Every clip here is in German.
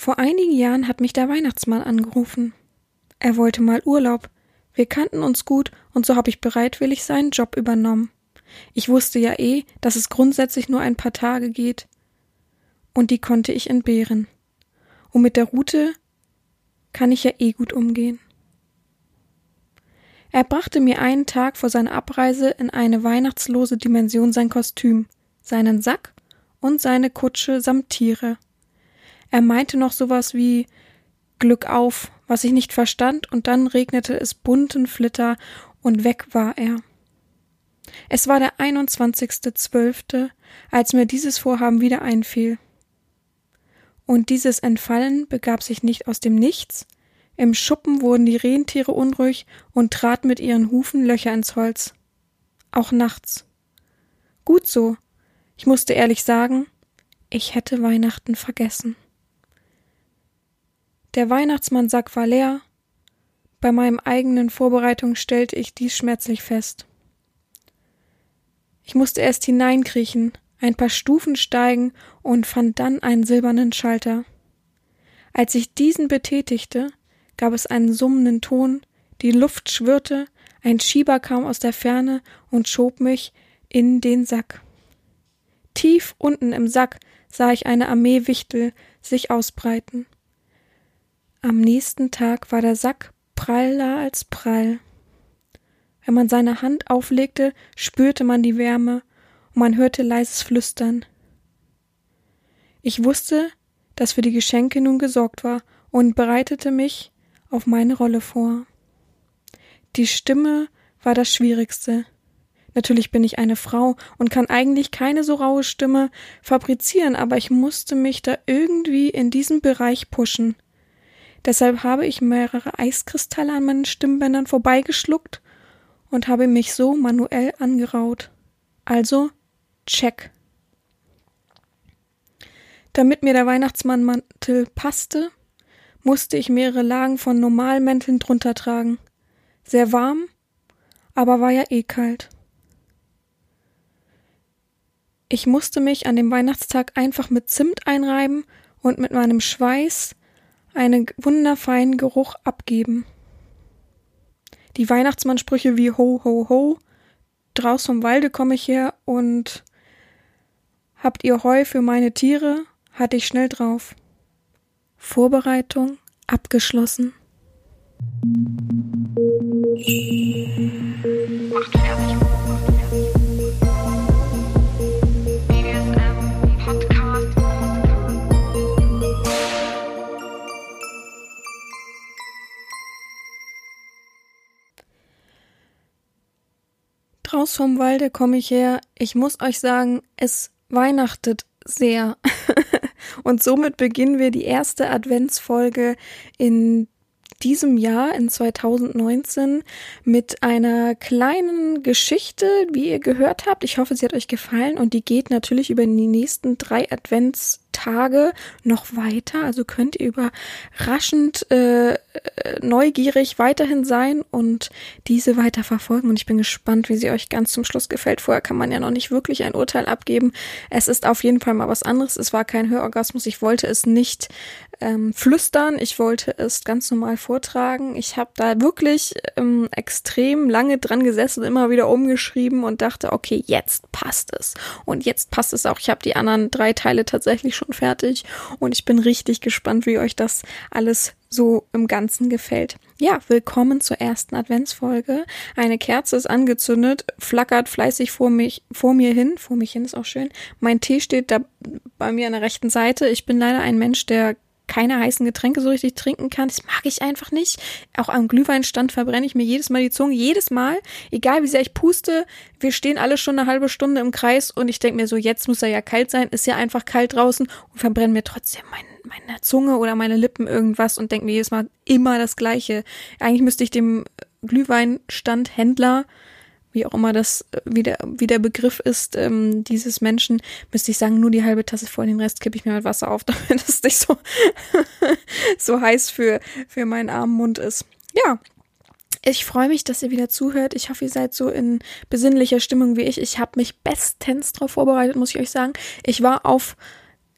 Vor einigen Jahren hat mich der Weihnachtsmann angerufen. Er wollte mal Urlaub. Wir kannten uns gut und so habe ich bereitwillig seinen Job übernommen. Ich wusste ja eh, dass es grundsätzlich nur ein paar Tage geht. Und die konnte ich entbehren. Und mit der Route kann ich ja eh gut umgehen. Er brachte mir einen Tag vor seiner Abreise in eine weihnachtslose Dimension sein Kostüm, seinen Sack und seine Kutsche samt Tiere. Er meinte noch sowas wie Glück auf, was ich nicht verstand, und dann regnete es bunten Flitter und weg war er. Es war der 21.12., als mir dieses Vorhaben wieder einfiel. Und dieses Entfallen begab sich nicht aus dem Nichts. Im Schuppen wurden die Rentiere unruhig und traten mit ihren Hufen Löcher ins Holz. Auch nachts. Gut so. Ich musste ehrlich sagen, ich hätte Weihnachten vergessen. Der Weihnachtsmannsack war leer. Bei meinem eigenen Vorbereitung stellte ich dies schmerzlich fest. Ich musste erst hineinkriechen, ein paar Stufen steigen und fand dann einen silbernen Schalter. Als ich diesen betätigte, gab es einen summenden Ton, die Luft schwirrte, ein Schieber kam aus der Ferne und schob mich in den Sack. Tief unten im Sack sah ich eine Armee Wichtel sich ausbreiten. Am nächsten Tag war der Sack praller als prall. Wenn man seine Hand auflegte, spürte man die Wärme und man hörte leises Flüstern. Ich wusste, dass für die Geschenke nun gesorgt war und bereitete mich auf meine Rolle vor. Die Stimme war das Schwierigste. Natürlich bin ich eine Frau und kann eigentlich keine so raue Stimme fabrizieren, aber ich musste mich da irgendwie in diesem Bereich pushen. Deshalb habe ich mehrere Eiskristalle an meinen Stimmbändern vorbeigeschluckt und habe mich so manuell angeraut. Also check. Damit mir der Weihnachtsmannmantel passte, musste ich mehrere Lagen von Normalmänteln drunter tragen. Sehr warm, aber war ja eh kalt. Ich musste mich an dem Weihnachtstag einfach mit Zimt einreiben und mit meinem Schweiß einen wunderfeinen Geruch abgeben. Die Weihnachtsmannsprüche wie Ho, ho, ho, draus vom Walde komme ich her und habt ihr Heu für meine Tiere, hatte ich schnell drauf. Vorbereitung abgeschlossen. Macht fertig. Draus vom Walde komme ich her. Ich muss euch sagen, es weihnachtet sehr. Und somit beginnen wir die erste Adventsfolge in diesem Jahr, in 2019, mit einer kleinen Geschichte, wie ihr gehört habt. Ich hoffe, sie hat euch gefallen und die geht natürlich über die nächsten drei Adventstage noch weiter. Also könnt ihr überraschend äh, neugierig weiterhin sein und diese weiter verfolgen. Und ich bin gespannt, wie sie euch ganz zum Schluss gefällt. Vorher kann man ja noch nicht wirklich ein Urteil abgeben. Es ist auf jeden Fall mal was anderes. Es war kein Hörorgasmus. Ich wollte es nicht ähm, flüstern. Ich wollte es ganz normal vortragen. Ich habe da wirklich ähm, extrem lange dran gesessen, immer wieder umgeschrieben und dachte, okay, jetzt passt es. Und jetzt passt es auch. Ich habe die anderen drei Teile tatsächlich schon fertig und ich bin richtig gespannt, wie euch das alles so im Ganzen gefällt. Ja, willkommen zur ersten Adventsfolge. Eine Kerze ist angezündet, flackert fleißig vor mich, vor mir hin. Vor mich hin ist auch schön. Mein Tee steht da bei mir an der rechten Seite. Ich bin leider ein Mensch, der keine heißen Getränke so richtig trinken kann. Das mag ich einfach nicht. Auch am Glühweinstand verbrenne ich mir jedes Mal die Zunge. Jedes Mal, egal wie sehr ich puste, wir stehen alle schon eine halbe Stunde im Kreis und ich denke mir so, jetzt muss er ja kalt sein, ist ja einfach kalt draußen und verbrenne mir trotzdem mein, meine Zunge oder meine Lippen irgendwas und denke mir jedes Mal immer das Gleiche. Eigentlich müsste ich dem Glühweinstandhändler wie auch immer das, äh, wie der, wie der Begriff ist, ähm, dieses Menschen, müsste ich sagen, nur die halbe Tasse voll, den Rest kippe ich mir halt Wasser auf, damit es nicht so, so heiß für, für meinen armen Mund ist. Ja. Ich freue mich, dass ihr wieder zuhört. Ich hoffe, ihr seid so in besinnlicher Stimmung wie ich. Ich habe mich bestens darauf vorbereitet, muss ich euch sagen. Ich war auf,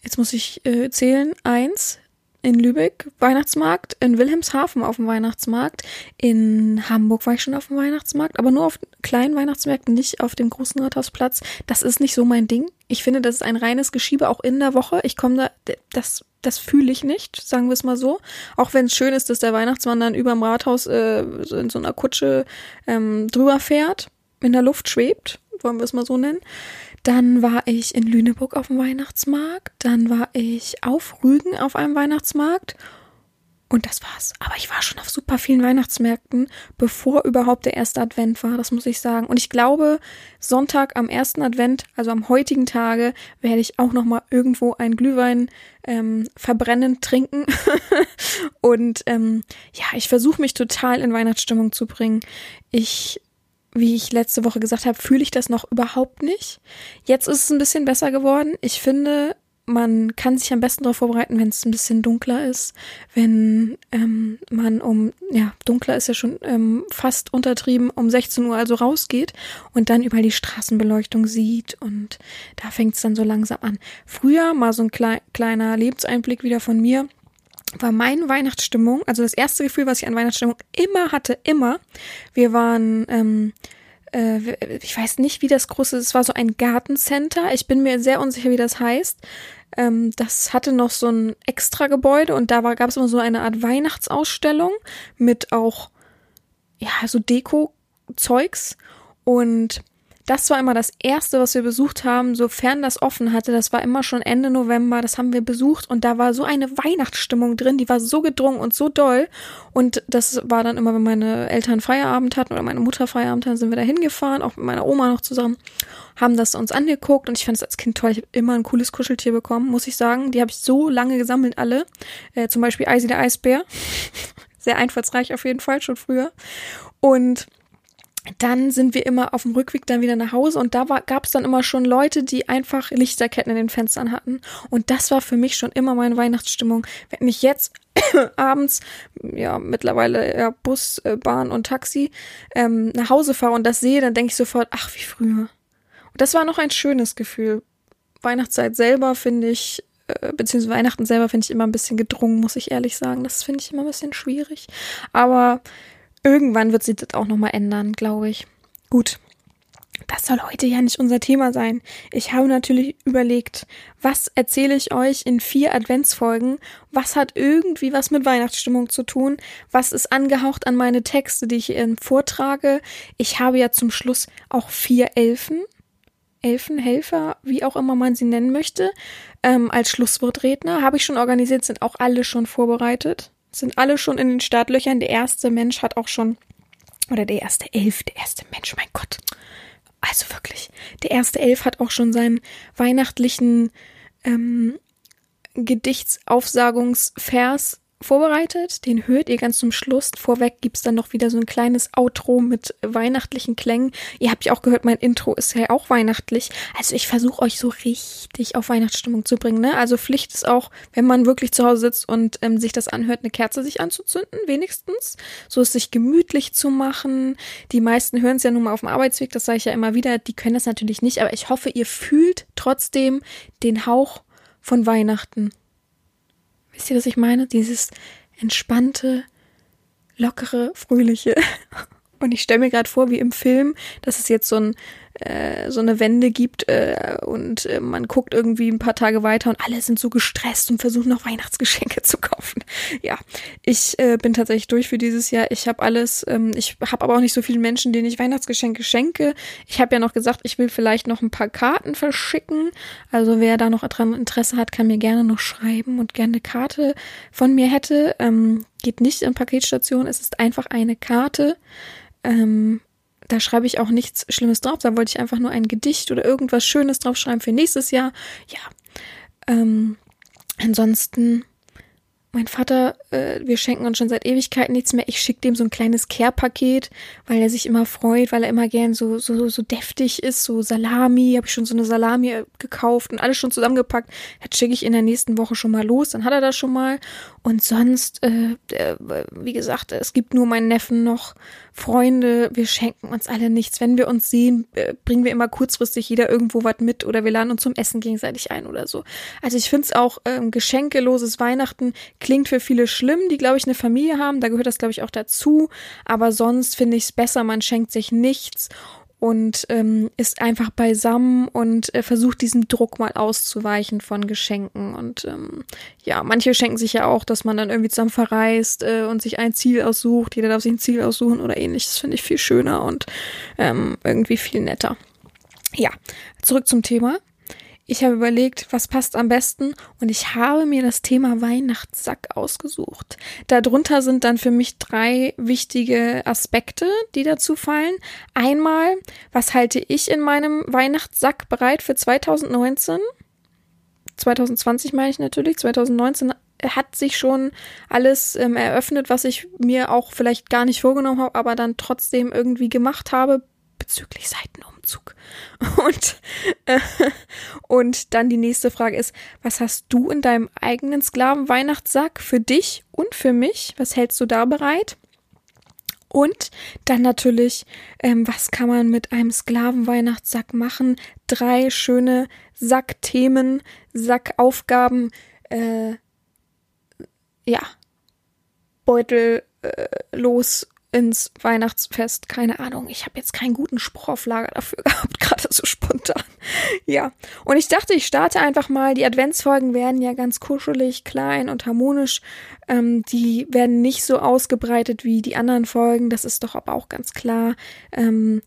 jetzt muss ich äh, zählen, eins, in Lübeck Weihnachtsmarkt, in Wilhelmshaven auf dem Weihnachtsmarkt, in Hamburg war ich schon auf dem Weihnachtsmarkt, aber nur auf kleinen Weihnachtsmärkten, nicht auf dem großen Rathausplatz. Das ist nicht so mein Ding. Ich finde, das ist ein reines Geschiebe auch in der Woche. Ich komme da, das, das fühle ich nicht, sagen wir es mal so. Auch wenn es schön ist, dass der Weihnachtsmann dann überm Rathaus äh, in so einer Kutsche ähm, drüber fährt, in der Luft schwebt, wollen wir es mal so nennen. Dann war ich in Lüneburg auf dem Weihnachtsmarkt. Dann war ich auf Rügen auf einem Weihnachtsmarkt. Und das war's. Aber ich war schon auf super vielen Weihnachtsmärkten, bevor überhaupt der erste Advent war, das muss ich sagen. Und ich glaube, Sonntag am ersten Advent, also am heutigen Tage, werde ich auch noch mal irgendwo einen Glühwein ähm, verbrennen, trinken. Und ähm, ja, ich versuche mich total in Weihnachtsstimmung zu bringen. Ich wie ich letzte Woche gesagt habe, fühle ich das noch überhaupt nicht. Jetzt ist es ein bisschen besser geworden. Ich finde, man kann sich am besten darauf vorbereiten, wenn es ein bisschen dunkler ist, wenn ähm, man um, ja, dunkler ist ja schon ähm, fast untertrieben, um 16 Uhr also rausgeht und dann über die Straßenbeleuchtung sieht und da fängt es dann so langsam an. Früher mal so ein klei kleiner Lebenseinblick wieder von mir war meine Weihnachtsstimmung, also das erste Gefühl, was ich an Weihnachtsstimmung immer hatte, immer. Wir waren, ähm, äh, ich weiß nicht, wie das große, es war so ein Gartencenter. Ich bin mir sehr unsicher, wie das heißt. Ähm, das hatte noch so ein extra Gebäude und da gab es immer so eine Art Weihnachtsausstellung mit auch, ja, so Deko-Zeugs und das war immer das erste, was wir besucht haben, sofern das offen hatte. Das war immer schon Ende November. Das haben wir besucht und da war so eine Weihnachtsstimmung drin. Die war so gedrungen und so doll. Und das war dann immer, wenn meine Eltern Feierabend hatten oder meine Mutter Feierabend hatten, sind wir da hingefahren, auch mit meiner Oma noch zusammen, haben das uns angeguckt und ich fand es als Kind toll. Ich habe immer ein cooles Kuscheltier bekommen, muss ich sagen. Die habe ich so lange gesammelt, alle. Äh, zum Beispiel Eisi der Eisbär. Sehr einfallsreich auf jeden Fall, schon früher. Und dann sind wir immer auf dem Rückweg dann wieder nach Hause und da gab es dann immer schon Leute, die einfach Lichterketten in den Fenstern hatten. Und das war für mich schon immer meine Weihnachtsstimmung. Wenn ich jetzt abends, ja, mittlerweile ja, Bus, äh, Bahn und Taxi ähm, nach Hause fahre und das sehe, dann denke ich sofort, ach, wie früher. Und das war noch ein schönes Gefühl. Weihnachtszeit selber finde ich, äh, beziehungsweise Weihnachten selber finde ich immer ein bisschen gedrungen, muss ich ehrlich sagen. Das finde ich immer ein bisschen schwierig. Aber Irgendwann wird sich das auch nochmal ändern, glaube ich. Gut. Das soll heute ja nicht unser Thema sein. Ich habe natürlich überlegt, was erzähle ich euch in vier Adventsfolgen? Was hat irgendwie was mit Weihnachtsstimmung zu tun? Was ist angehaucht an meine Texte, die ich hier vortrage? Ich habe ja zum Schluss auch vier Elfen. Elfenhelfer, wie auch immer man sie nennen möchte, ähm, als Schlusswortredner. Habe ich schon organisiert, sind auch alle schon vorbereitet sind alle schon in den Startlöchern. Der erste Mensch hat auch schon, oder der erste Elf, der erste Mensch, mein Gott. Also wirklich, der erste Elf hat auch schon seinen weihnachtlichen ähm, Gedichtsaufsagungsvers vorbereitet. Den hört ihr ganz zum Schluss. Vorweg gibt's dann noch wieder so ein kleines Outro mit weihnachtlichen Klängen. Ihr habt ja auch gehört, mein Intro ist ja auch weihnachtlich. Also ich versuche euch so richtig auf Weihnachtsstimmung zu bringen. Ne? Also Pflicht ist auch, wenn man wirklich zu Hause sitzt und ähm, sich das anhört, eine Kerze sich anzuzünden, wenigstens. So es sich gemütlich zu machen. Die meisten hören es ja nun mal auf dem Arbeitsweg, das sage ich ja immer wieder. Die können das natürlich nicht, aber ich hoffe, ihr fühlt trotzdem den Hauch von Weihnachten. Wisst ihr, was ich meine? Dieses entspannte, lockere, fröhliche. Und ich stelle mir gerade vor, wie im Film, dass es jetzt so ein äh, so eine Wende gibt äh, und äh, man guckt irgendwie ein paar Tage weiter und alle sind so gestresst und versuchen noch Weihnachtsgeschenke zu kaufen. Ja, ich äh, bin tatsächlich durch für dieses Jahr. Ich habe alles, ähm, ich habe aber auch nicht so viele Menschen, denen ich Weihnachtsgeschenke schenke. Ich habe ja noch gesagt, ich will vielleicht noch ein paar Karten verschicken. Also wer da noch dran Interesse hat, kann mir gerne noch schreiben und gerne eine Karte von mir hätte. Ähm, geht nicht in Paketstation, es ist einfach eine Karte. Ähm, da schreibe ich auch nichts Schlimmes drauf. Da wollte ich einfach nur ein Gedicht oder irgendwas Schönes draufschreiben für nächstes Jahr. Ja. Ähm, ansonsten mein Vater, äh, wir schenken uns schon seit Ewigkeiten nichts mehr. Ich schicke dem so ein kleines Care-Paket, weil er sich immer freut, weil er immer gern so, so, so deftig ist, so Salami, habe ich schon so eine Salami äh, gekauft und alles schon zusammengepackt. Das schicke ich in der nächsten Woche schon mal los, dann hat er das schon mal. Und sonst, äh, äh, wie gesagt, es gibt nur meinen Neffen noch Freunde, wir schenken uns alle nichts. Wenn wir uns sehen, äh, bringen wir immer kurzfristig jeder irgendwo was mit oder wir laden uns zum Essen gegenseitig ein oder so. Also ich finde es auch ähm, geschenkeloses Weihnachten klingt für viele schlimm, die, glaube ich, eine Familie haben. Da gehört das, glaube ich, auch dazu. Aber sonst finde ich es besser, man schenkt sich nichts und ähm, ist einfach beisammen und äh, versucht diesem Druck mal auszuweichen von Geschenken. Und ähm, ja, manche schenken sich ja auch, dass man dann irgendwie zusammen verreist äh, und sich ein Ziel aussucht. Jeder darf sich ein Ziel aussuchen oder ähnliches. Finde ich viel schöner und ähm, irgendwie viel netter. Ja, zurück zum Thema. Ich habe überlegt, was passt am besten und ich habe mir das Thema Weihnachtssack ausgesucht. Darunter sind dann für mich drei wichtige Aspekte, die dazu fallen. Einmal, was halte ich in meinem Weihnachtssack bereit für 2019? 2020 meine ich natürlich. 2019 hat sich schon alles ähm, eröffnet, was ich mir auch vielleicht gar nicht vorgenommen habe, aber dann trotzdem irgendwie gemacht habe bezüglich Seitenumzug. Und, äh, und dann die nächste Frage ist, was hast du in deinem eigenen Sklaven-Weihnachtssack für dich und für mich? Was hältst du da bereit? Und dann natürlich, ähm, was kann man mit einem Sklaven-Weihnachtssack machen? Drei schöne Sackthemen, Sackaufgaben, äh, ja, Beutel äh, los ins Weihnachtsfest. Keine Ahnung, ich habe jetzt keinen guten Spruch auf Lager dafür gehabt, gerade so spontan. Ja, und ich dachte, ich starte einfach mal. Die Adventsfolgen werden ja ganz kuschelig, klein und harmonisch. Ähm, die werden nicht so ausgebreitet wie die anderen Folgen, das ist doch aber auch ganz klar. Ähm,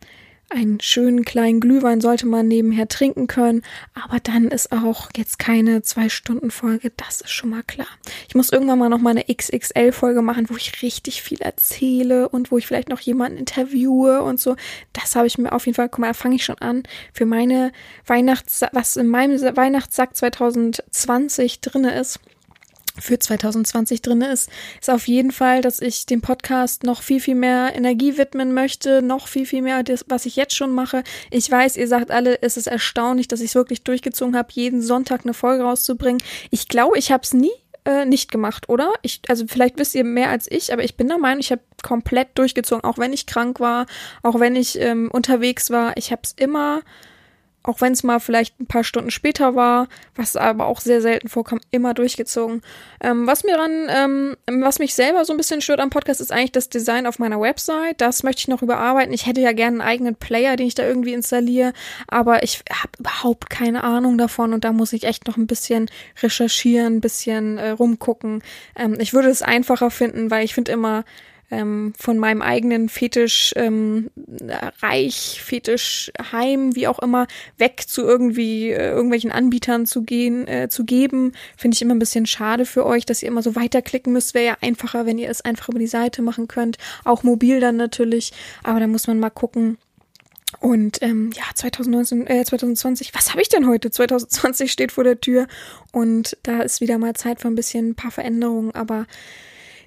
einen schönen kleinen Glühwein sollte man nebenher trinken können, aber dann ist auch jetzt keine zwei Stunden Folge, das ist schon mal klar. Ich muss irgendwann mal noch mal eine XXL Folge machen, wo ich richtig viel erzähle und wo ich vielleicht noch jemanden interviewe und so. Das habe ich mir auf jeden Fall, guck mal, da fange ich schon an für meine Weihnachts was in meinem Weihnachtssack 2020 drinne ist für 2020 drin ist, ist auf jeden Fall, dass ich dem Podcast noch viel, viel mehr Energie widmen möchte, noch viel, viel mehr, das, was ich jetzt schon mache. Ich weiß, ihr sagt alle, es ist erstaunlich, dass ich es wirklich durchgezogen habe, jeden Sonntag eine Folge rauszubringen. Ich glaube, ich habe es nie äh, nicht gemacht, oder? Ich, also vielleicht wisst ihr mehr als ich, aber ich bin der Meinung, ich habe komplett durchgezogen, auch wenn ich krank war, auch wenn ich ähm, unterwegs war. Ich habe es immer auch wenn es mal vielleicht ein paar Stunden später war, was aber auch sehr selten vorkam, immer durchgezogen. Ähm, was mir dann, ähm, was mich selber so ein bisschen stört am Podcast, ist eigentlich das Design auf meiner Website. Das möchte ich noch überarbeiten. Ich hätte ja gerne einen eigenen Player, den ich da irgendwie installiere, aber ich habe überhaupt keine Ahnung davon und da muss ich echt noch ein bisschen recherchieren, ein bisschen äh, rumgucken. Ähm, ich würde es einfacher finden, weil ich finde immer, ähm, von meinem eigenen Fetisch ähm, Reich, Fetisch Heim, wie auch immer, weg zu irgendwie äh, irgendwelchen Anbietern zu gehen, äh, zu geben, finde ich immer ein bisschen schade für euch, dass ihr immer so weiterklicken müsst. Wäre ja einfacher, wenn ihr es einfach über die Seite machen könnt. Auch mobil dann natürlich, aber da muss man mal gucken. Und ähm, ja, 2019, äh, 2020, was habe ich denn heute? 2020 steht vor der Tür und da ist wieder mal Zeit für ein bisschen ein paar Veränderungen, aber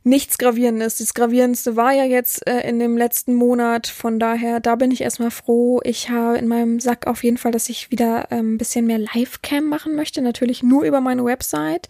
nichts Gravierendes. Das Gravierendste war ja jetzt äh, in dem letzten Monat. Von daher, da bin ich erstmal froh. Ich habe in meinem Sack auf jeden Fall, dass ich wieder ähm, ein bisschen mehr Livecam machen möchte. Natürlich nur über meine Website.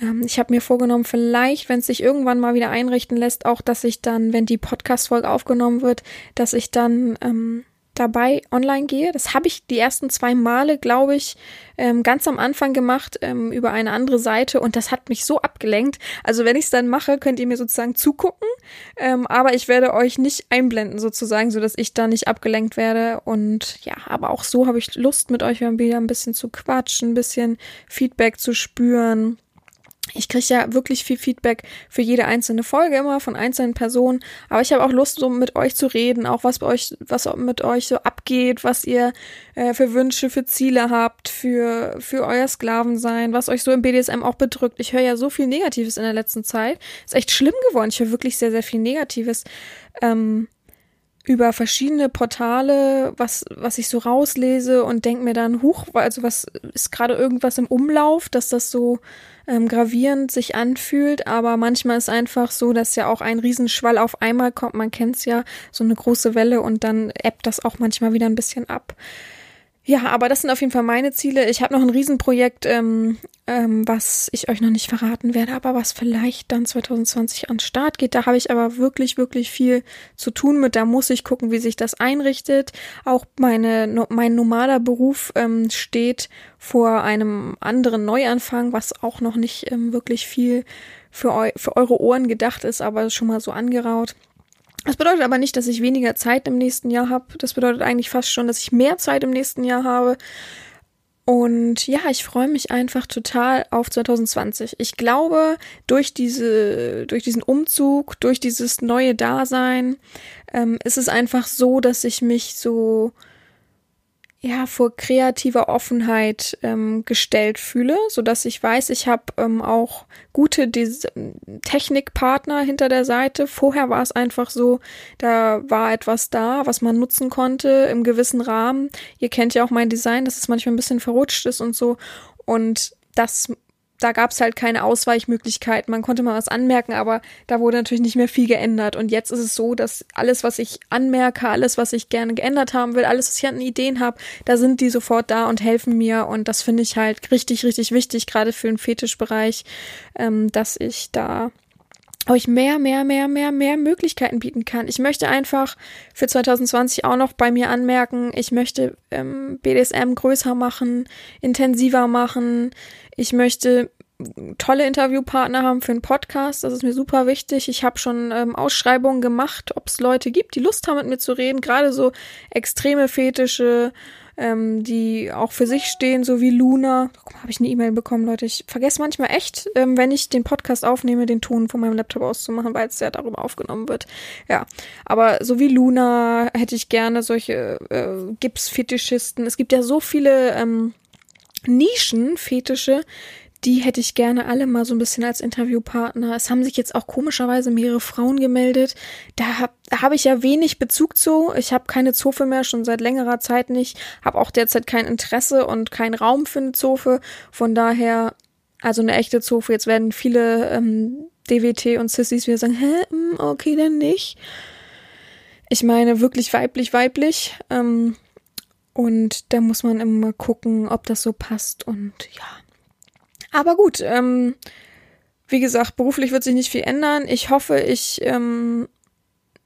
Ähm, ich habe mir vorgenommen, vielleicht, wenn es sich irgendwann mal wieder einrichten lässt, auch, dass ich dann, wenn die Podcast-Folge aufgenommen wird, dass ich dann ähm, dabei online gehe. Das habe ich die ersten zwei Male, glaube ich, ähm, ganz am Anfang gemacht ähm, über eine andere Seite und das hat mich so abgelenkt. Also wenn ich es dann mache, könnt ihr mir sozusagen zugucken, ähm, aber ich werde euch nicht einblenden sozusagen, so dass ich da nicht abgelenkt werde. Und ja, aber auch so habe ich Lust mit euch wieder ein bisschen zu quatschen, ein bisschen Feedback zu spüren. Ich kriege ja wirklich viel Feedback für jede einzelne Folge immer von einzelnen Personen, aber ich habe auch Lust, so mit euch zu reden, auch was bei euch, was mit euch so abgeht, was ihr äh, für Wünsche, für Ziele habt, für, für euer Sklavensein, was euch so im BDSM auch bedrückt. Ich höre ja so viel Negatives in der letzten Zeit. Ist echt schlimm geworden. Ich höre wirklich sehr, sehr viel Negatives. Ähm, über verschiedene Portale, was, was ich so rauslese und denke mir dann, huch, also was ist gerade irgendwas im Umlauf, dass das so ähm, gravierend sich anfühlt, aber manchmal ist einfach so, dass ja auch ein Riesenschwall auf einmal kommt, man kennt's ja, so eine große Welle und dann ebbt das auch manchmal wieder ein bisschen ab. Ja, aber das sind auf jeden Fall meine Ziele. Ich habe noch ein Riesenprojekt, ähm, ähm, was ich euch noch nicht verraten werde, aber was vielleicht dann 2020 an Start geht. Da habe ich aber wirklich, wirklich viel zu tun mit. Da muss ich gucken, wie sich das einrichtet. Auch meine, no, mein normaler Beruf ähm, steht vor einem anderen Neuanfang, was auch noch nicht ähm, wirklich viel für, eu für eure Ohren gedacht ist, aber schon mal so angeraut. Das bedeutet aber nicht, dass ich weniger Zeit im nächsten Jahr habe. Das bedeutet eigentlich fast schon, dass ich mehr Zeit im nächsten Jahr habe. Und ja, ich freue mich einfach total auf 2020. Ich glaube, durch diese, durch diesen Umzug, durch dieses neue Dasein, ähm, ist es einfach so, dass ich mich so ja vor kreativer Offenheit ähm, gestellt fühle, so dass ich weiß, ich habe ähm, auch gute Des Technikpartner hinter der Seite. Vorher war es einfach so, da war etwas da, was man nutzen konnte im gewissen Rahmen. Ihr kennt ja auch mein Design, dass es manchmal ein bisschen verrutscht ist und so und das da gab es halt keine Ausweichmöglichkeiten. Man konnte mal was anmerken, aber da wurde natürlich nicht mehr viel geändert. Und jetzt ist es so, dass alles, was ich anmerke, alles, was ich gerne geändert haben will, alles, was ich an Ideen habe, da sind die sofort da und helfen mir. Und das finde ich halt richtig, richtig wichtig, gerade für den Fetischbereich, ähm, dass ich da euch mehr, mehr, mehr, mehr, mehr Möglichkeiten bieten kann. Ich möchte einfach für 2020 auch noch bei mir anmerken, ich möchte ähm, BDSM größer machen, intensiver machen. Ich möchte tolle Interviewpartner haben für einen Podcast. Das ist mir super wichtig. Ich habe schon ähm, Ausschreibungen gemacht, ob es Leute gibt, die Lust haben, mit mir zu reden. Gerade so extreme Fetische, ähm, die auch für sich stehen, so wie Luna. Guck mal, habe ich eine E-Mail bekommen, Leute. Ich vergesse manchmal echt, ähm, wenn ich den Podcast aufnehme, den Ton von meinem Laptop auszumachen, weil es ja darüber aufgenommen wird. Ja, aber so wie Luna hätte ich gerne solche äh, Gipsfetischisten. Es gibt ja so viele ähm, Nischenfetische, die hätte ich gerne alle mal so ein bisschen als Interviewpartner. Es haben sich jetzt auch komischerweise mehrere Frauen gemeldet. Da habe hab ich ja wenig Bezug zu. Ich habe keine Zofe mehr, schon seit längerer Zeit nicht. Habe auch derzeit kein Interesse und keinen Raum für eine Zofe. Von daher, also eine echte Zofe. Jetzt werden viele ähm, DWT und Sissys wieder sagen, hä, hm, okay, dann nicht. Ich meine wirklich weiblich, weiblich. Ähm, und da muss man immer gucken, ob das so passt und ja. Aber gut, ähm, wie gesagt, beruflich wird sich nicht viel ändern. Ich hoffe, ich, ähm,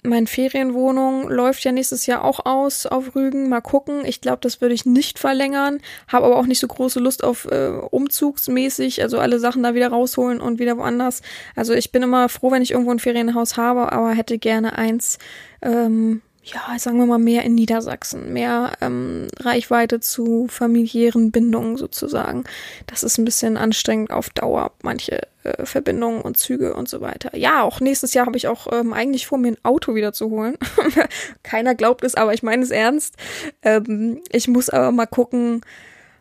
meine Ferienwohnung läuft ja nächstes Jahr auch aus auf Rügen. Mal gucken. Ich glaube, das würde ich nicht verlängern. Habe aber auch nicht so große Lust auf äh, umzugsmäßig, also alle Sachen da wieder rausholen und wieder woanders. Also ich bin immer froh, wenn ich irgendwo ein Ferienhaus habe, aber hätte gerne eins, ähm, ja, sagen wir mal, mehr in Niedersachsen, mehr ähm, Reichweite zu familiären Bindungen sozusagen. Das ist ein bisschen anstrengend auf Dauer, manche äh, Verbindungen und Züge und so weiter. Ja, auch nächstes Jahr habe ich auch ähm, eigentlich vor, mir ein Auto wieder zu holen. Keiner glaubt es, aber ich meine es ernst. Ähm, ich muss aber mal gucken,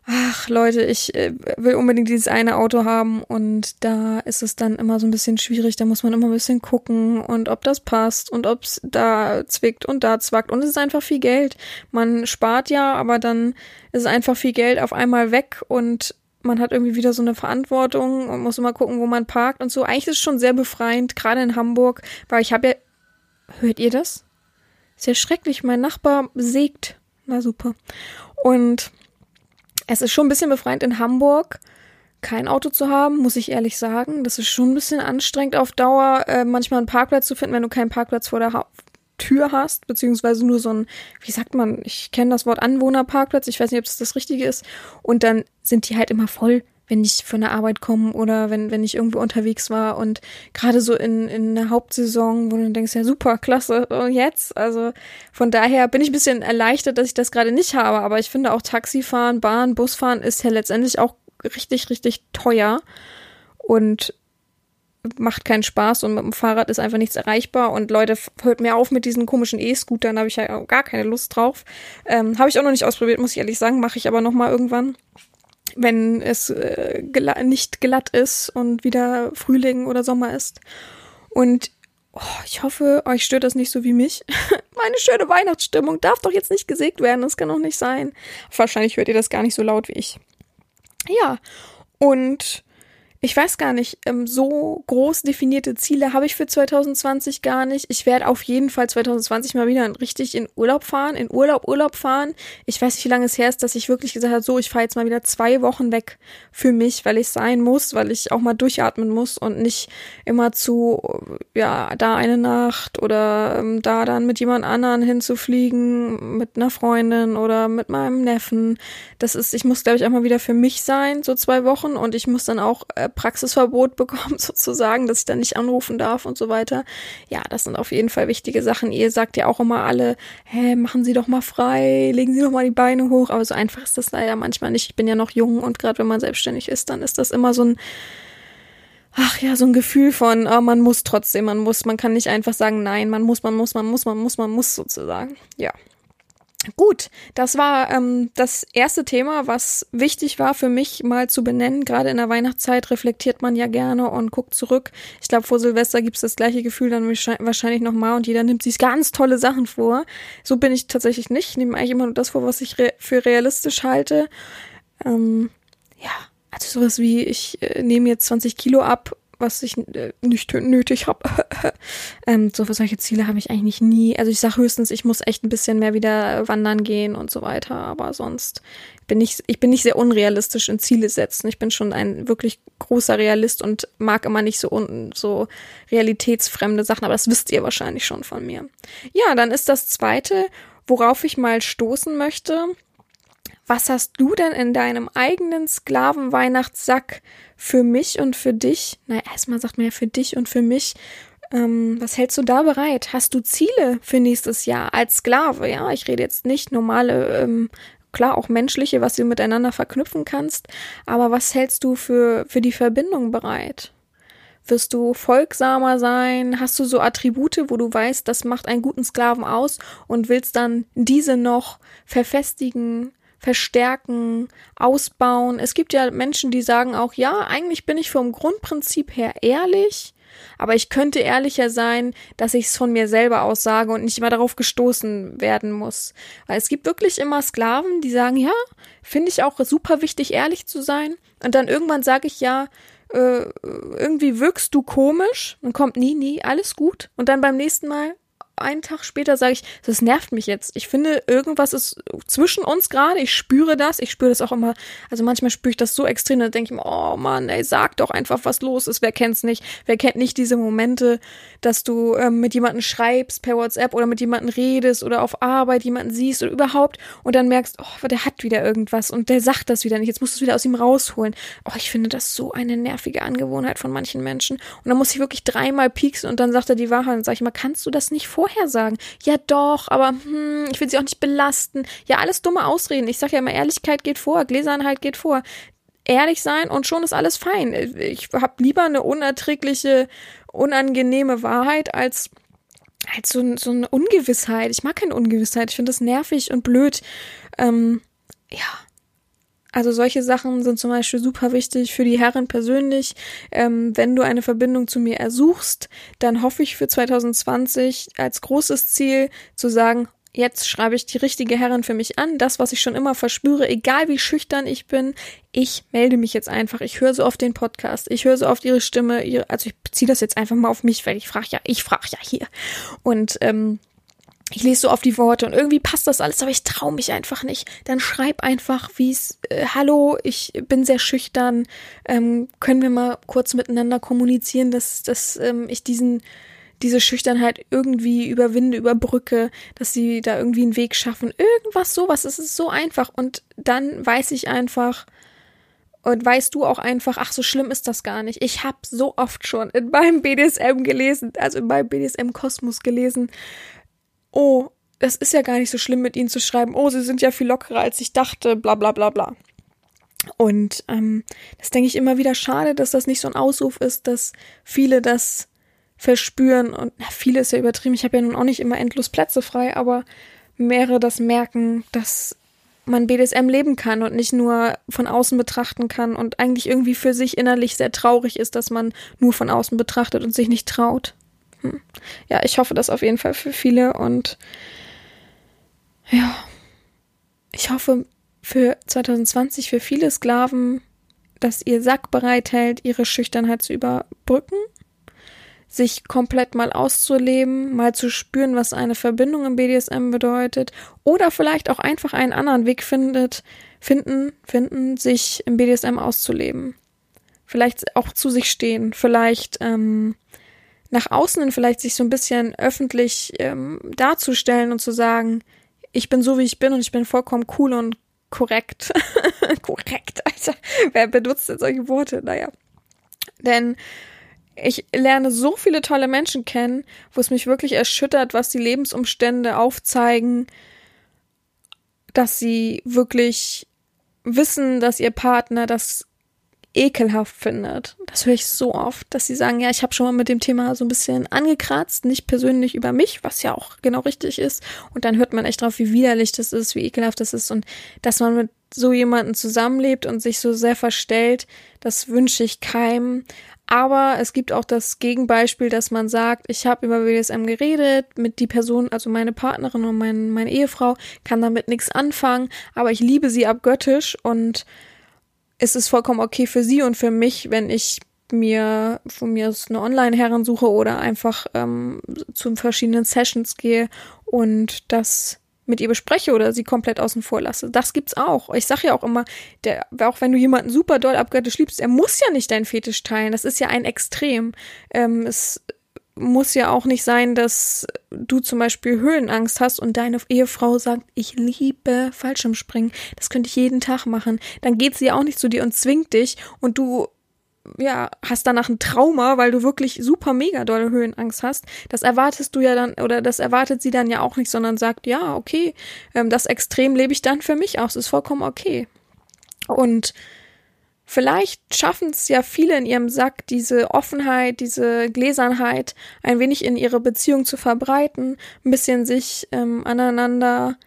ach Leute, ich äh, will unbedingt dieses eine Auto haben und da ist es dann immer so ein bisschen schwierig, da muss man immer ein bisschen gucken und ob das passt und ob es da zwickt und da zwackt und es ist einfach viel Geld. Man spart ja, aber dann ist es einfach viel Geld auf einmal weg und man hat irgendwie wieder so eine Verantwortung und muss immer gucken, wo man parkt und so. Eigentlich ist es schon sehr befreiend, gerade in Hamburg, weil ich habe ja, hört ihr das? Sehr schrecklich, mein Nachbar sägt. Na super. Und es ist schon ein bisschen befreiend in Hamburg kein Auto zu haben, muss ich ehrlich sagen. Das ist schon ein bisschen anstrengend auf Dauer, äh, manchmal einen Parkplatz zu finden, wenn du keinen Parkplatz vor der ha Tür hast, beziehungsweise nur so ein, wie sagt man, ich kenne das Wort Anwohnerparkplatz, ich weiß nicht, ob es das Richtige ist. Und dann sind die halt immer voll wenn ich von der Arbeit komme oder wenn, wenn ich irgendwo unterwegs war und gerade so in, in der Hauptsaison, wo du denkst, ja super, klasse, jetzt? Also von daher bin ich ein bisschen erleichtert, dass ich das gerade nicht habe, aber ich finde auch Taxifahren, Bahn, Busfahren ist ja letztendlich auch richtig, richtig teuer und macht keinen Spaß und mit dem Fahrrad ist einfach nichts erreichbar und Leute, hört mir auf mit diesen komischen E-Scootern, habe ich ja gar keine Lust drauf. Ähm, habe ich auch noch nicht ausprobiert, muss ich ehrlich sagen, mache ich aber noch mal irgendwann wenn es äh, gla nicht glatt ist und wieder Frühling oder Sommer ist. Und oh, ich hoffe, euch stört das nicht so wie mich. Meine schöne Weihnachtsstimmung darf doch jetzt nicht gesägt werden, das kann doch nicht sein. Wahrscheinlich hört ihr das gar nicht so laut wie ich. Ja, und ich weiß gar nicht, ähm, so groß definierte Ziele habe ich für 2020 gar nicht. Ich werde auf jeden Fall 2020 mal wieder richtig in Urlaub fahren, in Urlaub, Urlaub fahren. Ich weiß nicht, wie lange es her ist, dass ich wirklich gesagt habe, so, ich fahre jetzt mal wieder zwei Wochen weg für mich, weil ich sein muss, weil ich auch mal durchatmen muss und nicht immer zu, ja, da eine Nacht oder ähm, da dann mit jemand anderen hinzufliegen, mit einer Freundin oder mit meinem Neffen. Das ist, ich muss, glaube ich, auch mal wieder für mich sein, so zwei Wochen und ich muss dann auch äh, Praxisverbot bekommen, sozusagen, dass ich dann nicht anrufen darf und so weiter. Ja, das sind auf jeden Fall wichtige Sachen. Ihr sagt ja auch immer alle, hä, machen Sie doch mal frei, legen Sie doch mal die Beine hoch. Aber so einfach ist das leider manchmal nicht. Ich bin ja noch jung und gerade wenn man selbstständig ist, dann ist das immer so ein ach ja, so ein Gefühl von, oh, man muss trotzdem, man muss, man kann nicht einfach sagen, nein, man muss, man muss, man muss, man muss, man muss sozusagen. Ja. Gut, das war ähm, das erste Thema, was wichtig war für mich mal zu benennen. Gerade in der Weihnachtszeit reflektiert man ja gerne und guckt zurück. Ich glaube, vor Silvester gibt's das gleiche Gefühl dann wahrscheinlich nochmal und jeder nimmt sich ganz tolle Sachen vor. So bin ich tatsächlich nicht. Ich nehme eigentlich immer nur das vor, was ich re für realistisch halte. Ähm, ja, also sowas wie, ich äh, nehme jetzt 20 Kilo ab was ich äh, nicht nötig habe. ähm, so für solche Ziele habe ich eigentlich nie. Also ich sage höchstens, ich muss echt ein bisschen mehr wieder wandern gehen und so weiter. Aber sonst bin ich, ich bin nicht sehr unrealistisch in Ziele setzen. Ich bin schon ein wirklich großer Realist und mag immer nicht so, un, so realitätsfremde Sachen. Aber das wisst ihr wahrscheinlich schon von mir. Ja, dann ist das zweite, worauf ich mal stoßen möchte. Was hast du denn in deinem eigenen Sklavenweihnachtssack für mich und für dich? Na, erstmal sagt man ja für dich und für mich. Ähm, was hältst du da bereit? Hast du Ziele für nächstes Jahr als Sklave? Ja, ich rede jetzt nicht normale, ähm, klar auch menschliche, was du miteinander verknüpfen kannst. Aber was hältst du für, für die Verbindung bereit? Wirst du folgsamer sein? Hast du so Attribute, wo du weißt, das macht einen guten Sklaven aus und willst dann diese noch verfestigen, verstärken, ausbauen. Es gibt ja Menschen, die sagen auch, ja, eigentlich bin ich vom Grundprinzip her ehrlich, aber ich könnte ehrlicher sein, dass ich es von mir selber aus sage und nicht immer darauf gestoßen werden muss. Weil es gibt wirklich immer Sklaven, die sagen, ja, finde ich auch super wichtig, ehrlich zu sein. Und dann irgendwann sage ich ja, äh, irgendwie wirkst du komisch und kommt nie, nie, alles gut. Und dann beim nächsten Mal, einen Tag später sage ich, das nervt mich jetzt. Ich finde, irgendwas ist zwischen uns gerade. Ich spüre das. Ich spüre das auch immer. Also manchmal spüre ich das so extrem, da denke ich mir, oh Mann, ey, sag doch einfach, was los ist. Wer kennt's nicht? Wer kennt nicht diese Momente, dass du ähm, mit jemandem schreibst per WhatsApp oder mit jemandem redest oder auf Arbeit jemanden siehst oder überhaupt und dann merkst, oh, der hat wieder irgendwas und der sagt das wieder nicht. Jetzt musst du es wieder aus ihm rausholen. Oh, ich finde das so eine nervige Angewohnheit von manchen Menschen. Und dann muss ich wirklich dreimal pieksen und dann sagt er die Wahrheit und sag ich mal, kannst du das nicht vor vorher sagen. Ja, doch, aber hm, ich will sie auch nicht belasten. Ja, alles dumme Ausreden. Ich sage ja immer, Ehrlichkeit geht vor, Gläsernheit geht vor. Ehrlich sein und schon ist alles fein. Ich habe lieber eine unerträgliche, unangenehme Wahrheit als als so, so eine Ungewissheit. Ich mag keine Ungewissheit. Ich finde das nervig und blöd. Ähm, ja, also solche Sachen sind zum Beispiel super wichtig für die Herren persönlich. Ähm, wenn du eine Verbindung zu mir ersuchst, dann hoffe ich für 2020 als großes Ziel zu sagen, jetzt schreibe ich die richtige Herrin für mich an. Das, was ich schon immer verspüre, egal wie schüchtern ich bin, ich melde mich jetzt einfach. Ich höre so oft den Podcast, ich höre so oft ihre Stimme. Ihre, also ich beziehe das jetzt einfach mal auf mich, weil ich frage ja, ich frage ja hier. Und ähm, ich lese so oft die Worte und irgendwie passt das alles, aber ich traue mich einfach nicht. Dann schreib einfach, wie es, äh, hallo, ich bin sehr schüchtern, ähm, können wir mal kurz miteinander kommunizieren, dass, dass ähm, ich diesen, diese Schüchternheit irgendwie überwinde, überbrücke, dass sie da irgendwie einen Weg schaffen. Irgendwas sowas, es ist so einfach. Und dann weiß ich einfach, und weißt du auch einfach, ach, so schlimm ist das gar nicht. Ich habe so oft schon in meinem BDSM gelesen, also in meinem BDSM-Kosmos gelesen, oh, das ist ja gar nicht so schlimm, mit ihnen zu schreiben, oh, sie sind ja viel lockerer, als ich dachte, bla bla bla bla. Und ähm, das denke ich immer wieder schade, dass das nicht so ein Ausruf ist, dass viele das verspüren und na, viele ist ja übertrieben. Ich habe ja nun auch nicht immer endlos Plätze frei, aber mehrere das merken, dass man BDSM leben kann und nicht nur von außen betrachten kann und eigentlich irgendwie für sich innerlich sehr traurig ist, dass man nur von außen betrachtet und sich nicht traut. Hm. Ja, ich hoffe das auf jeden Fall für viele und ja, ich hoffe für 2020 für viele Sklaven, dass ihr Sack bereithält, ihre Schüchternheit zu überbrücken, sich komplett mal auszuleben, mal zu spüren, was eine Verbindung im BDSM bedeutet, oder vielleicht auch einfach einen anderen Weg findet, finden, finden, sich im BDSM auszuleben. Vielleicht auch zu sich stehen, vielleicht ähm, nach außen vielleicht sich so ein bisschen öffentlich ähm, darzustellen und zu sagen, ich bin so wie ich bin und ich bin vollkommen cool und korrekt. korrekt, Alter. Wer benutzt denn solche Worte? Naja. Denn ich lerne so viele tolle Menschen kennen, wo es mich wirklich erschüttert, was die Lebensumstände aufzeigen, dass sie wirklich wissen, dass ihr Partner das ekelhaft findet. Das höre ich so oft, dass sie sagen, ja, ich habe schon mal mit dem Thema so ein bisschen angekratzt, nicht persönlich über mich, was ja auch genau richtig ist. Und dann hört man echt drauf, wie widerlich das ist, wie ekelhaft das ist und dass man mit so jemanden zusammenlebt und sich so sehr verstellt, das wünsche ich keinem. Aber es gibt auch das Gegenbeispiel, dass man sagt, ich habe über BDSM geredet, mit die Person, also meine Partnerin und mein, meine Ehefrau, kann damit nichts anfangen, aber ich liebe sie abgöttisch und es ist vollkommen okay für sie und für mich, wenn ich mir von mir aus eine Online-Herren suche oder einfach ähm, zu verschiedenen Sessions gehe und das mit ihr bespreche oder sie komplett außen vor lasse. Das gibt's auch. Ich sage ja auch immer, der, auch wenn du jemanden super doll abgöttisch liebst, er muss ja nicht dein Fetisch teilen. Das ist ja ein Extrem. Ähm, es muss ja auch nicht sein, dass du zum Beispiel Höhenangst hast und deine Ehefrau sagt, ich liebe Fallschirmspringen. Das könnte ich jeden Tag machen. Dann geht sie ja auch nicht zu dir und zwingt dich und du ja, hast danach ein Trauma, weil du wirklich super mega dolle Höhenangst hast. Das erwartest du ja dann, oder das erwartet sie dann ja auch nicht, sondern sagt, ja, okay, ähm, das Extrem lebe ich dann für mich aus, ist vollkommen okay. Und vielleicht schaffen es ja viele in ihrem Sack, diese Offenheit, diese Gläsernheit ein wenig in ihre Beziehung zu verbreiten, ein bisschen sich ähm, aneinander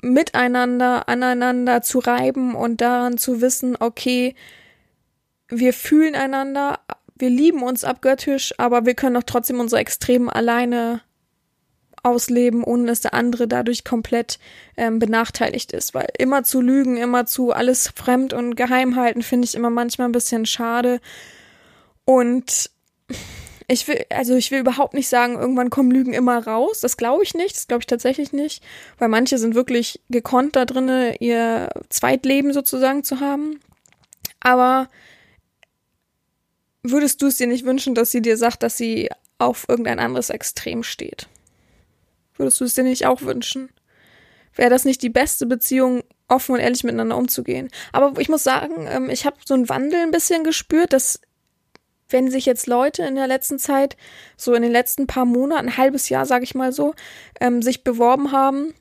miteinander, aneinander zu reiben und daran zu wissen, okay, wir fühlen einander, wir lieben uns abgöttisch, aber wir können doch trotzdem unsere Extremen alleine ausleben, ohne dass der andere dadurch komplett ähm, benachteiligt ist. Weil immer zu lügen, immer zu alles fremd und geheim halten, finde ich immer manchmal ein bisschen schade. Und ich will, also ich will überhaupt nicht sagen, irgendwann kommen Lügen immer raus. Das glaube ich nicht. Das glaube ich tatsächlich nicht. Weil manche sind wirklich gekonnt da drinnen, ihr Zweitleben sozusagen zu haben. Aber würdest du es dir nicht wünschen, dass sie dir sagt, dass sie auf irgendein anderes Extrem steht? Würdest du es dir nicht auch wünschen? Wäre das nicht die beste Beziehung, offen und ehrlich miteinander umzugehen? Aber ich muss sagen, ähm, ich habe so einen Wandel ein bisschen gespürt, dass wenn sich jetzt Leute in der letzten Zeit, so in den letzten paar Monaten, ein halbes Jahr, sage ich mal so, ähm, sich beworben haben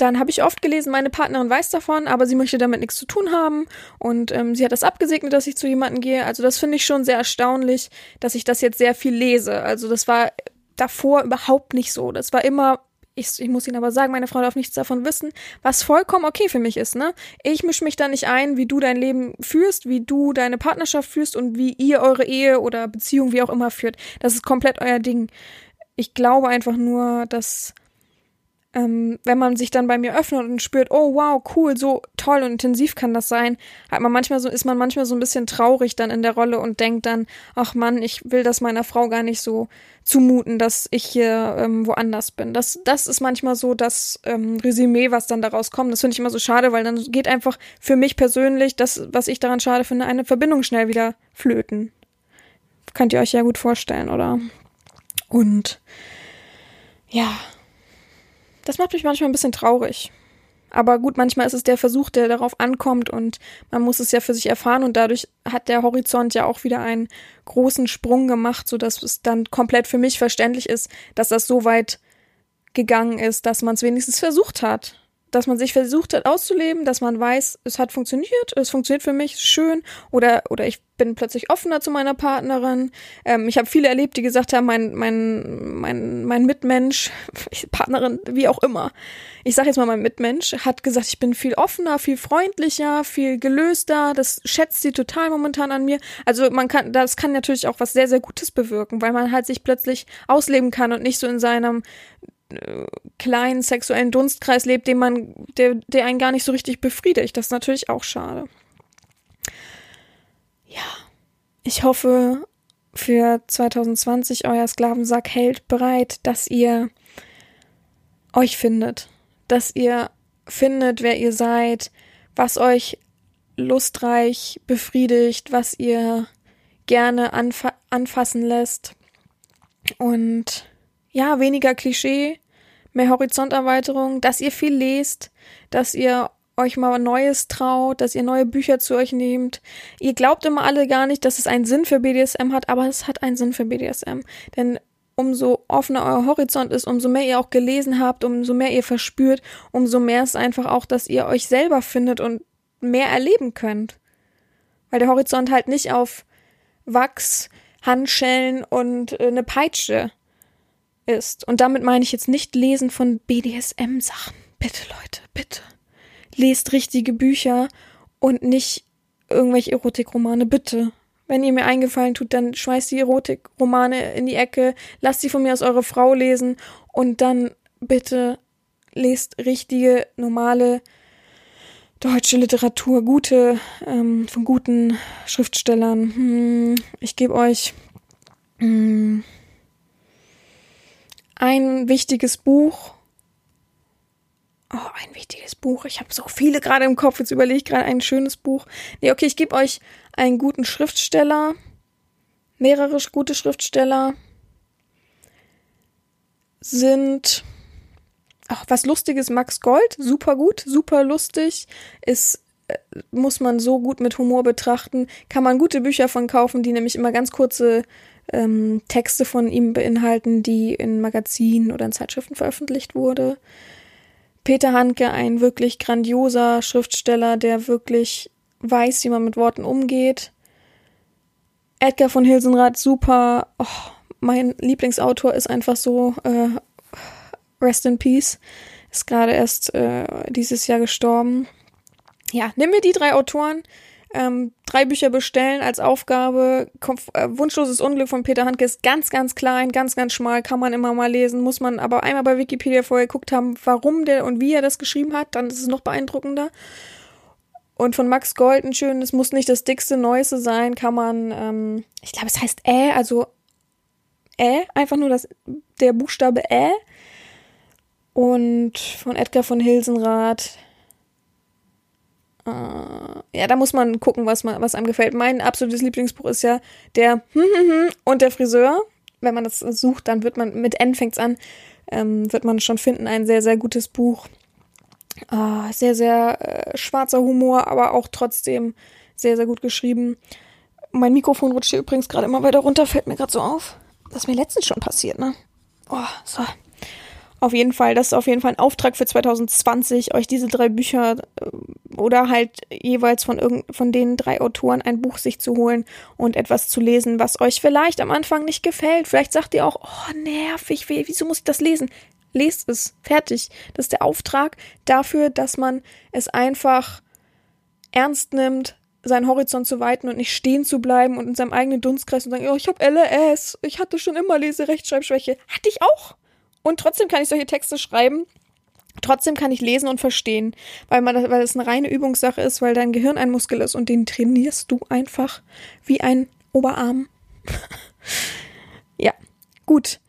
dann habe ich oft gelesen, meine Partnerin weiß davon, aber sie möchte damit nichts zu tun haben und ähm, sie hat das abgesegnet, dass ich zu jemandem gehe. Also das finde ich schon sehr erstaunlich, dass ich das jetzt sehr viel lese. Also das war davor überhaupt nicht so. Das war immer ich, ich, muss Ihnen aber sagen, meine Frau darf nichts davon wissen, was vollkommen okay für mich ist, ne? Ich mische mich da nicht ein, wie du dein Leben führst, wie du deine Partnerschaft führst und wie ihr eure Ehe oder Beziehung, wie auch immer, führt. Das ist komplett euer Ding. Ich glaube einfach nur, dass ähm, wenn man sich dann bei mir öffnet und spürt, oh wow, cool, so toll und intensiv kann das sein, hat man manchmal so, ist man manchmal so ein bisschen traurig dann in der Rolle und denkt dann, ach Mann, ich will das meiner Frau gar nicht so zumuten, dass ich hier ähm, woanders bin. Das, das ist manchmal so das ähm, Resümee, was dann daraus kommt. Das finde ich immer so schade, weil dann geht einfach für mich persönlich das, was ich daran schade finde, eine Verbindung schnell wieder flöten. Könnt ihr euch ja gut vorstellen, oder? Und ja, das macht mich manchmal ein bisschen traurig. Aber gut, manchmal ist es der Versuch, der darauf ankommt und man muss es ja für sich erfahren und dadurch hat der Horizont ja auch wieder einen großen Sprung gemacht, so dass es dann komplett für mich verständlich ist, dass das so weit gegangen ist, dass man es wenigstens versucht hat dass man sich versucht hat auszuleben, dass man weiß, es hat funktioniert, es funktioniert für mich, schön, oder, oder ich bin plötzlich offener zu meiner Partnerin. Ähm, ich habe viele erlebt, die gesagt haben, mein, mein, mein, mein Mitmensch, Partnerin, wie auch immer, ich sage jetzt mal mein Mitmensch, hat gesagt, ich bin viel offener, viel freundlicher, viel gelöster, das schätzt sie total momentan an mir. Also man kann, das kann natürlich auch was sehr, sehr Gutes bewirken, weil man halt sich plötzlich ausleben kann und nicht so in seinem kleinen sexuellen Dunstkreis lebt, den man, der, der einen gar nicht so richtig befriedigt. Das ist natürlich auch schade. ja, ich hoffe, für 2020 euer Sklavensack hält bereit, dass ihr euch findet, dass ihr findet, wer ihr seid, was euch lustreich befriedigt, was ihr gerne anfa anfassen lässt. Und ja, weniger Klischee, mehr Horizonterweiterung, dass ihr viel lest, dass ihr euch mal Neues traut, dass ihr neue Bücher zu euch nehmt. Ihr glaubt immer alle gar nicht, dass es einen Sinn für BDSM hat, aber es hat einen Sinn für BDSM. Denn umso offener euer Horizont ist, umso mehr ihr auch gelesen habt, umso mehr ihr verspürt, umso mehr ist einfach auch, dass ihr euch selber findet und mehr erleben könnt. Weil der Horizont halt nicht auf Wachs, Handschellen und äh, eine Peitsche ist. Und damit meine ich jetzt nicht Lesen von BDSM-Sachen. Bitte, Leute, bitte. Lest richtige Bücher und nicht irgendwelche Erotikromane, bitte. Wenn ihr mir eingefallen tut, dann schmeißt die Erotikromane in die Ecke, lasst sie von mir aus eure Frau lesen und dann bitte lest richtige, normale deutsche Literatur, gute, ähm, von guten Schriftstellern. Hm, ich gebe euch hm, ein wichtiges Buch. Oh, ein wichtiges Buch. Ich habe so viele gerade im Kopf. Jetzt überlege ich gerade ein schönes Buch. Nee, okay, ich gebe euch einen guten Schriftsteller. Mehrere gute Schriftsteller sind Ach, was lustiges Max Gold, super gut, super lustig, ist äh, muss man so gut mit Humor betrachten, kann man gute Bücher von kaufen, die nämlich immer ganz kurze ähm, Texte von ihm beinhalten, die in Magazinen oder in Zeitschriften veröffentlicht wurde. Peter Handke, ein wirklich grandioser Schriftsteller, der wirklich weiß, wie man mit Worten umgeht. Edgar von Hilsenrath, super. Oh, mein Lieblingsautor ist einfach so äh, Rest in Peace. Ist gerade erst äh, dieses Jahr gestorben. Ja, nimm mir die drei Autoren, ähm, drei Bücher bestellen als Aufgabe. Konf äh, Wunschloses Unglück von Peter Handke ist ganz, ganz klein, ganz, ganz schmal, kann man immer mal lesen, muss man aber einmal bei Wikipedia vorher geguckt haben, warum der und wie er das geschrieben hat, dann ist es noch beeindruckender. Und von Max Gold ein schönes, muss nicht das dickste, neueste sein, kann man, ähm, ich glaube, es heißt Ä, also Ä, einfach nur das, der Buchstabe Ä und von Edgar von Hilsenrath. Äh, ja, da muss man gucken, was, man, was einem gefällt. Mein absolutes Lieblingsbuch ist ja der und der Friseur. Wenn man das sucht, dann wird man, mit N fängt's an, ähm, wird man schon finden, ein sehr, sehr gutes Buch. Äh, sehr, sehr äh, schwarzer Humor, aber auch trotzdem sehr, sehr gut geschrieben. Mein Mikrofon rutscht hier übrigens gerade immer weiter runter, fällt mir gerade so auf. Das ist mir letztens schon passiert, ne? Oh, so. Auf jeden Fall, das ist auf jeden Fall ein Auftrag für 2020, euch diese drei Bücher äh, oder halt jeweils von irgend, von den drei Autoren ein Buch sich zu holen und etwas zu lesen, was euch vielleicht am Anfang nicht gefällt. Vielleicht sagt ihr auch, oh, nervig, wieso muss ich das lesen? Lest es, fertig. Das ist der Auftrag dafür, dass man es einfach ernst nimmt, seinen Horizont zu weiten und nicht stehen zu bleiben und in seinem eigenen Dunstkreis und sagen, oh, ich habe LRS, ich hatte schon immer Leserechtschreibschwäche. Hatte ich auch. Und trotzdem kann ich solche Texte schreiben. Trotzdem kann ich lesen und verstehen, weil man, weil es eine reine Übungssache ist, weil dein Gehirn ein Muskel ist und den trainierst du einfach wie ein Oberarm. ja, gut.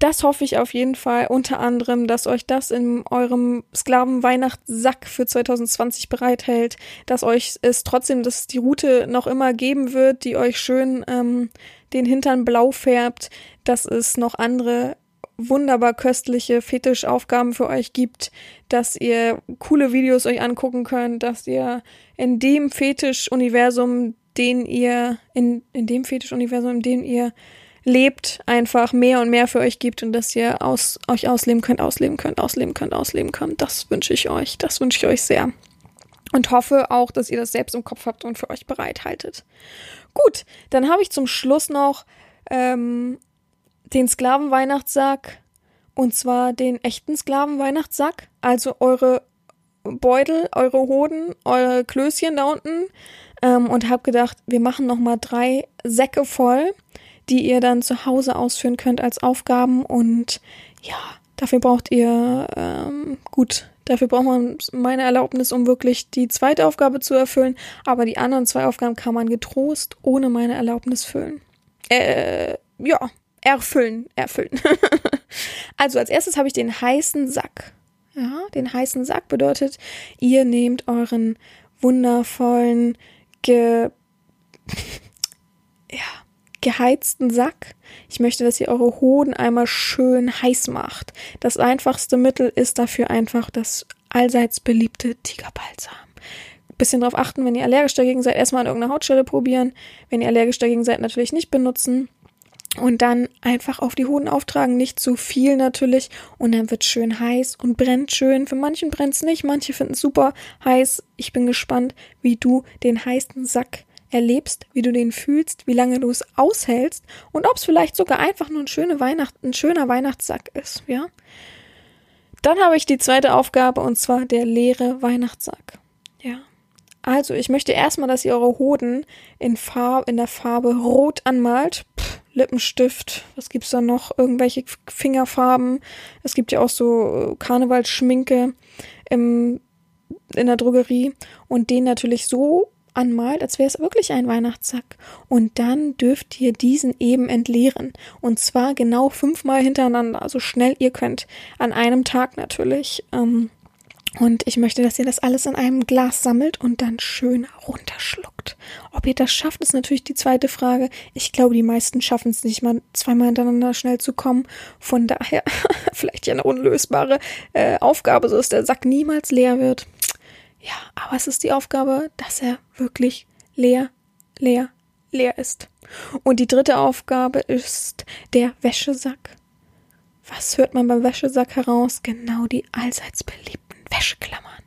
Das hoffe ich auf jeden Fall unter anderem, dass euch das in eurem Sklaven-Weihnachtssack für 2020 bereithält, dass euch es trotzdem, dass die Route noch immer geben wird, die euch schön ähm, den Hintern blau färbt, dass es noch andere wunderbar köstliche Fetischaufgaben für euch gibt, dass ihr coole Videos euch angucken könnt, dass ihr in dem Fetischuniversum, den ihr, in, in dem Fetischuniversum, in dem ihr lebt, einfach mehr und mehr für euch gibt und dass ihr aus, euch ausleben könnt, ausleben könnt, ausleben könnt, ausleben könnt. Das wünsche ich euch. Das wünsche ich euch sehr. Und hoffe auch, dass ihr das selbst im Kopf habt und für euch bereithaltet. Gut, dann habe ich zum Schluss noch ähm, den Sklavenweihnachtssack und zwar den echten Sklavenweihnachtssack, also eure Beutel, eure Hoden, eure Klößchen da unten ähm, und habe gedacht, wir machen noch mal drei Säcke voll, die ihr dann zu Hause ausführen könnt als Aufgaben und ja, dafür braucht ihr ähm, gut Dafür braucht man meine Erlaubnis, um wirklich die zweite Aufgabe zu erfüllen. Aber die anderen zwei Aufgaben kann man getrost ohne meine Erlaubnis füllen. Äh, ja, erfüllen, erfüllen. also als erstes habe ich den heißen Sack. Ja, den heißen Sack bedeutet, ihr nehmt euren wundervollen, ge ja, geheizten Sack. Ich möchte, dass ihr eure Hoden einmal schön heiß macht. Das einfachste Mittel ist dafür einfach das allseits beliebte Tigerbalsam. Bisschen drauf achten, wenn ihr allergisch dagegen seid, erstmal an irgendeiner Hautstelle probieren. Wenn ihr allergisch dagegen seid, natürlich nicht benutzen. Und dann einfach auf die Hoden auftragen, nicht zu viel natürlich. Und dann wird schön heiß und brennt schön. Für manchen brennt es nicht, manche finden es super heiß. Ich bin gespannt, wie du den heißen Sack erlebst, wie du den fühlst, wie lange du es aushältst und ob es vielleicht sogar einfach nur ein, schöne Weihnacht, ein schöner Weihnachtssack ist, ja. Dann habe ich die zweite Aufgabe und zwar der leere Weihnachtssack. Ja. Also, ich möchte erstmal, dass ihr eure Hoden in, Farb, in der Farbe rot anmalt. Pff, Lippenstift, was gibt's da noch? Irgendwelche Fingerfarben. Es gibt ja auch so äh, Karnevalsschminke im, in der Drogerie und den natürlich so anmalt, als wäre es wirklich ein Weihnachtssack. Und dann dürft ihr diesen eben entleeren. Und zwar genau fünfmal hintereinander, so also schnell ihr könnt. An einem Tag natürlich. Ähm, und ich möchte, dass ihr das alles in einem Glas sammelt und dann schön runterschluckt. Ob ihr das schafft, ist natürlich die zweite Frage. Ich glaube, die meisten schaffen es nicht mal zweimal hintereinander schnell zu kommen. Von daher vielleicht ja eine unlösbare äh, Aufgabe, so dass der Sack niemals leer wird. Ja, aber es ist die Aufgabe, dass er wirklich leer, leer, leer ist. Und die dritte Aufgabe ist der Wäschesack. Was hört man beim Wäschesack heraus? Genau die allseits Wäscheklammern.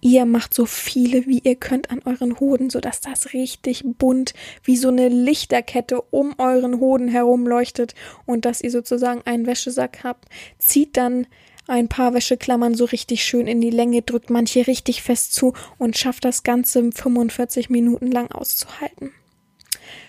Ihr macht so viele, wie ihr könnt an euren Hoden, sodass das richtig bunt wie so eine Lichterkette um euren Hoden herum leuchtet und dass ihr sozusagen einen Wäschesack habt. Zieht dann ein paar Wäscheklammern so richtig schön in die Länge, drückt manche richtig fest zu und schafft das Ganze 45 Minuten lang auszuhalten.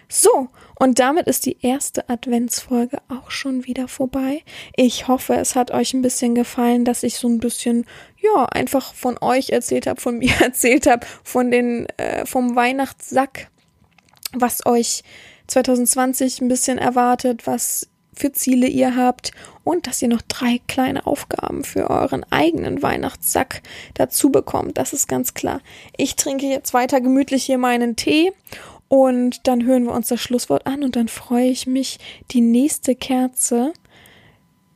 So, und damit ist die erste Adventsfolge auch schon wieder vorbei. Ich hoffe, es hat euch ein bisschen gefallen, dass ich so ein bisschen, ja, einfach von euch erzählt habe, von mir erzählt habe, von den, äh, vom Weihnachtssack, was euch 2020 ein bisschen erwartet, was für Ziele ihr habt und dass ihr noch drei kleine Aufgaben für euren eigenen Weihnachtssack dazu bekommt. Das ist ganz klar. Ich trinke jetzt weiter gemütlich hier meinen Tee und dann hören wir uns das Schlusswort an und dann freue ich mich, die nächste Kerze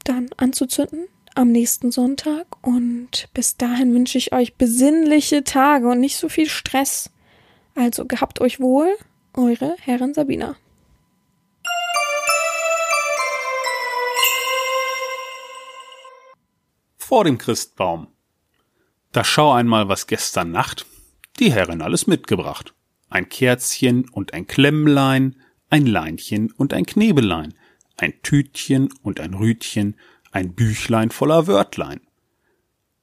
dann anzuzünden am nächsten Sonntag und bis dahin wünsche ich euch besinnliche Tage und nicht so viel Stress. Also gehabt euch wohl, eure Herrin Sabina. vor dem Christbaum. Da schau einmal, was gestern Nacht die Herrin alles mitgebracht. Ein Kerzchen und ein Klemmlein, ein Leinchen und ein Knebelein, ein Tütchen und ein Rütchen, ein Büchlein voller Wörtlein.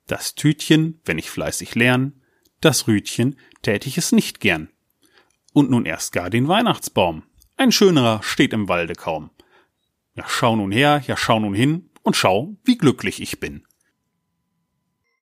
Das Tütchen, wenn ich fleißig lern, das Rütchen tät ich es nicht gern. Und nun erst gar den Weihnachtsbaum. Ein schönerer steht im Walde kaum. Ja, schau nun her, ja, schau nun hin und schau, wie glücklich ich bin.